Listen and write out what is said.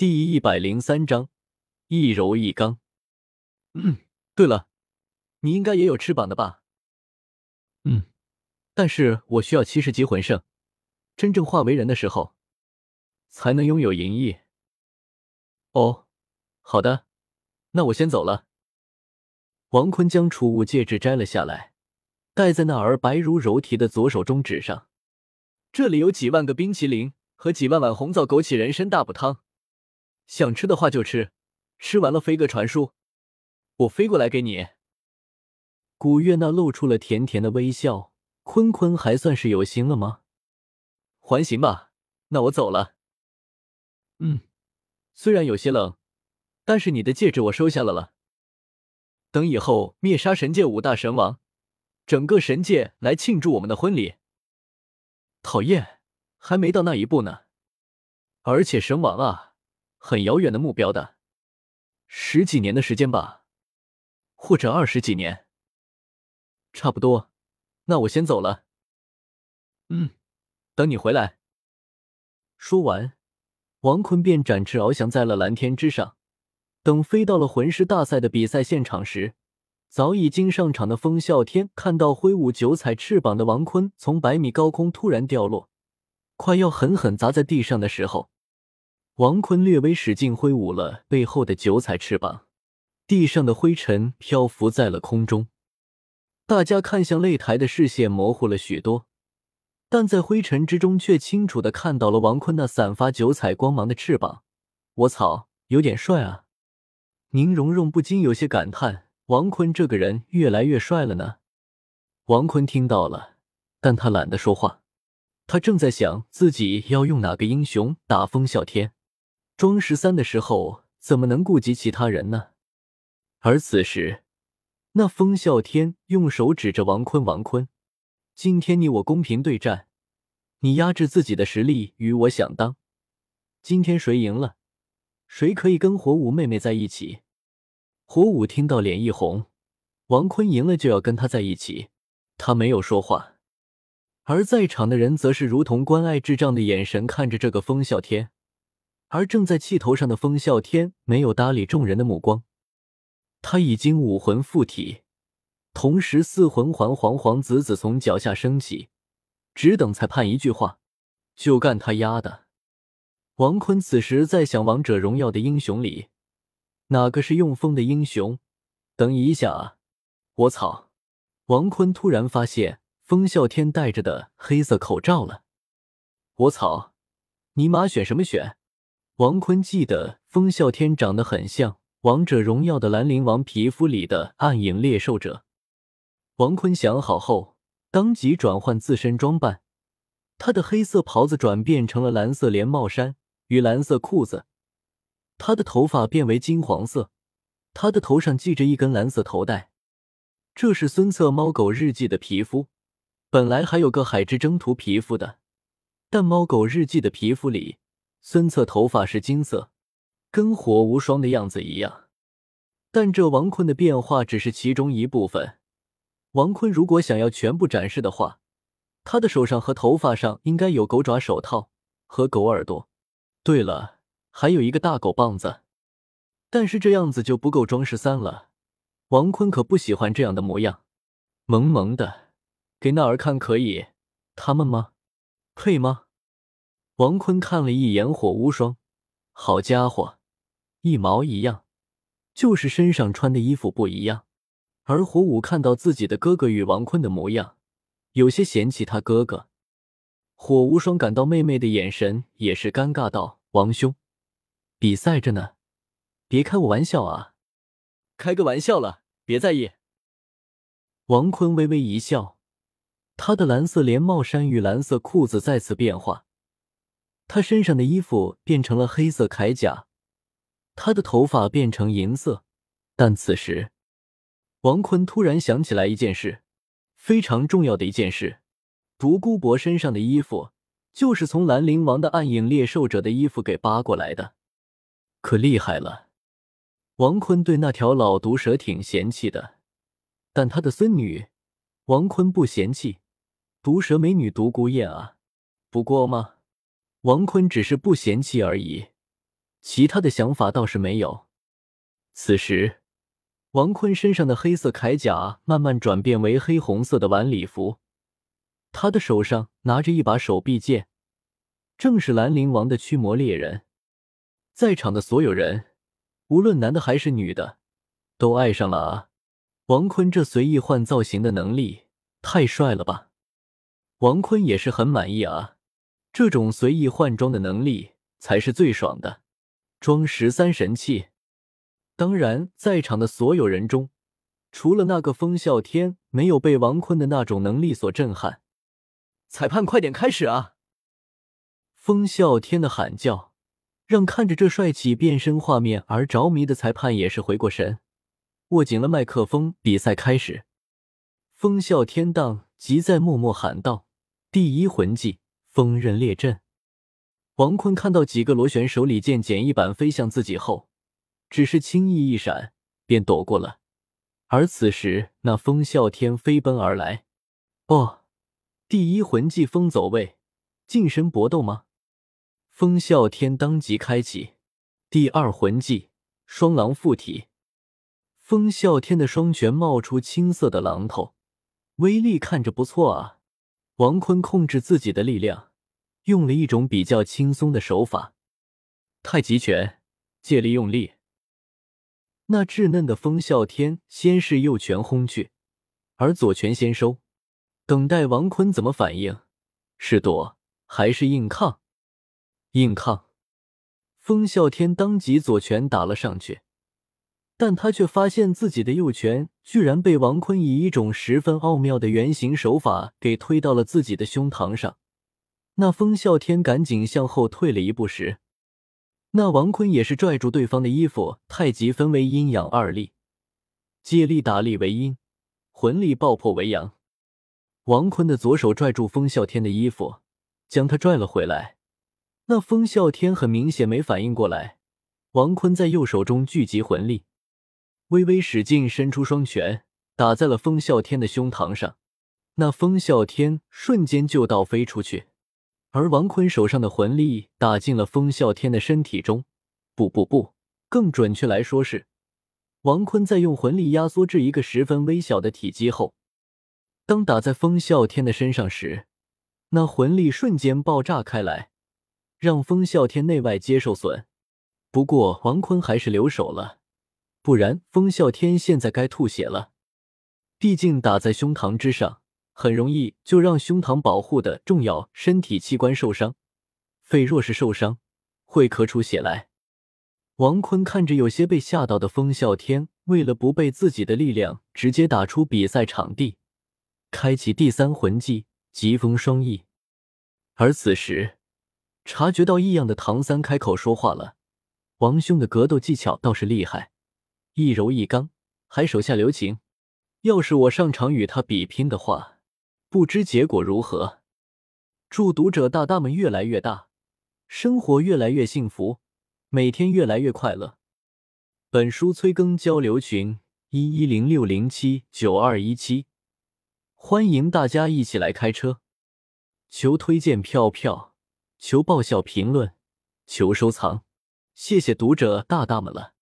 第一百零三章，一柔一刚。嗯，对了，你应该也有翅膀的吧？嗯，但是我需要七十级魂圣，真正化为人的时候，才能拥有银翼。哦，好的，那我先走了。王坤将储物戒指摘了下来，戴在那儿白如柔荑的左手中指上。这里有几万个冰淇淋和几万碗红枣枸杞人参大补汤。想吃的话就吃，吃完了飞个传书，我飞过来给你。古月娜露出了甜甜的微笑，坤坤还算是有心了吗？还行吧，那我走了。嗯，虽然有些冷，但是你的戒指我收下了了。等以后灭杀神界五大神王，整个神界来庆祝我们的婚礼。讨厌，还没到那一步呢。而且神王啊。很遥远的目标的，十几年的时间吧，或者二十几年，差不多。那我先走了。嗯，等你回来。说完，王坤便展翅翱翔在了蓝天之上。等飞到了魂师大赛的比赛现场时，早已经上场的风啸天看到挥舞九彩翅膀的王坤从百米高空突然掉落，快要狠狠砸在地上的时候。王坤略微使劲挥舞了背后的九彩翅膀，地上的灰尘漂浮在了空中。大家看向擂台的视线模糊了许多，但在灰尘之中却清楚的看到了王坤那散发九彩光芒的翅膀。我操，有点帅啊！宁荣荣不禁有些感叹：王坤这个人越来越帅了呢。王坤听到了，但他懒得说话，他正在想自己要用哪个英雄打风啸天。装十三的时候怎么能顾及其他人呢？而此时，那风啸天用手指着王坤：“王坤，今天你我公平对战，你压制自己的实力与我相当。今天谁赢了，谁可以跟火舞妹妹在一起？”火舞听到脸一红，王坤赢了就要跟他在一起，他没有说话。而在场的人则是如同关爱智障的眼神看着这个风啸天。而正在气头上的风啸天没有搭理众人的目光，他已经武魂附体，同时四魂环黄黄紫紫从脚下升起，只等裁判一句话，就干他丫的！王坤此时在想，王者荣耀的英雄里，哪个是用风的英雄？等一下啊！我操！王坤突然发现风啸天戴着的黑色口罩了。我操！尼玛选什么选？王坤记得风啸天长得很像《王者荣耀》的兰陵王皮肤里的暗影猎兽者。王坤想好后，当即转换自身装扮，他的黑色袍子转变成了蓝色连帽衫与蓝色裤子，他的头发变为金黄色，他的头上系着一根蓝色头带。这是孙策猫狗日记的皮肤，本来还有个海之征途皮肤的，但猫狗日记的皮肤里。孙策头发是金色，跟火无双的样子一样。但这王坤的变化只是其中一部分。王坤如果想要全部展示的话，他的手上和头发上应该有狗爪手套和狗耳朵。对了，还有一个大狗棒子。但是这样子就不够装十三了。王坤可不喜欢这样的模样，萌萌的，给那儿看可以？他们吗？配吗？王坤看了一眼火无双，好家伙，一毛一样，就是身上穿的衣服不一样。而火舞看到自己的哥哥与王坤的模样，有些嫌弃他哥哥。火无双感到妹妹的眼神也是尴尬，道：“王兄，比赛着呢，别开我玩笑啊！开个玩笑了，别在意。”王坤微微一笑，他的蓝色连帽衫与蓝色裤子再次变化。他身上的衣服变成了黑色铠甲，他的头发变成银色。但此时，王坤突然想起来一件事，非常重要的一件事：独孤博身上的衣服就是从兰陵王的暗影猎兽者的衣服给扒过来的，可厉害了！王坤对那条老毒蛇挺嫌弃的，但他的孙女王坤不嫌弃毒蛇美女独孤雁啊。不过嘛。王坤只是不嫌弃而已，其他的想法倒是没有。此时，王坤身上的黑色铠甲慢慢转变为黑红色的晚礼服，他的手上拿着一把手臂剑，正是兰陵王的驱魔猎人。在场的所有人，无论男的还是女的，都爱上了啊！王坤这随意换造型的能力太帅了吧！王坤也是很满意啊，这种随意换装的能力才是最爽的，装十三神器。当然，在场的所有人中，除了那个风啸天，没有被王坤的那种能力所震撼。裁判，快点开始啊！风啸天的喊叫。让看着这帅气变身画面而着迷的裁判也是回过神，握紧了麦克风。比赛开始，风啸天荡即在默默喊道：“第一魂技，风刃列阵。”王坤看到几个螺旋手里剑简易版飞向自己后，只是轻易一闪便躲过了。而此时，那风啸天飞奔而来，哦，第一魂技风走位，近身搏斗吗？风啸天当即开启第二魂技双狼附体，风啸天的双拳冒出青色的榔头，威力看着不错啊。王坤控制自己的力量，用了一种比较轻松的手法——太极拳，借力用力。那稚嫩的风啸天先是右拳轰去，而左拳先收，等待王坤怎么反应，是躲还是硬抗？硬抗，风啸天当即左拳打了上去，但他却发现自己的右拳居然被王坤以一种十分奥妙的圆形手法给推到了自己的胸膛上。那风啸天赶紧向后退了一步时，那王坤也是拽住对方的衣服，太极分为阴阳二力，借力打力为阴，魂力爆破为阳。王坤的左手拽住风啸天的衣服，将他拽了回来。那风啸天很明显没反应过来，王坤在右手中聚集魂力，微微使劲伸出双拳，打在了风啸天的胸膛上。那风啸天瞬间就倒飞出去，而王坤手上的魂力打进了风啸天的身体中。不不不，更准确来说是，王坤在用魂力压缩至一个十分微小的体积后，当打在风啸天的身上时，那魂力瞬间爆炸开来。让风啸天内外皆受损，不过王坤还是留手了，不然风啸天现在该吐血了。毕竟打在胸膛之上，很容易就让胸膛保护的重要身体器官受伤。肺若是受伤，会咳出血来。王坤看着有些被吓到的风啸天，为了不被自己的力量直接打出比赛场地，开启第三魂技疾风双翼。而此时。察觉到异样的唐三开口说话了：“王兄的格斗技巧倒是厉害，一柔一刚，还手下留情。要是我上场与他比拼的话，不知结果如何？”祝读者大大们越来越大，生活越来越幸福，每天越来越快乐。本书催更交流群：一一零六零七九二一七，欢迎大家一起来开车。求推荐票票。求爆笑评论，求收藏，谢谢读者大大们了。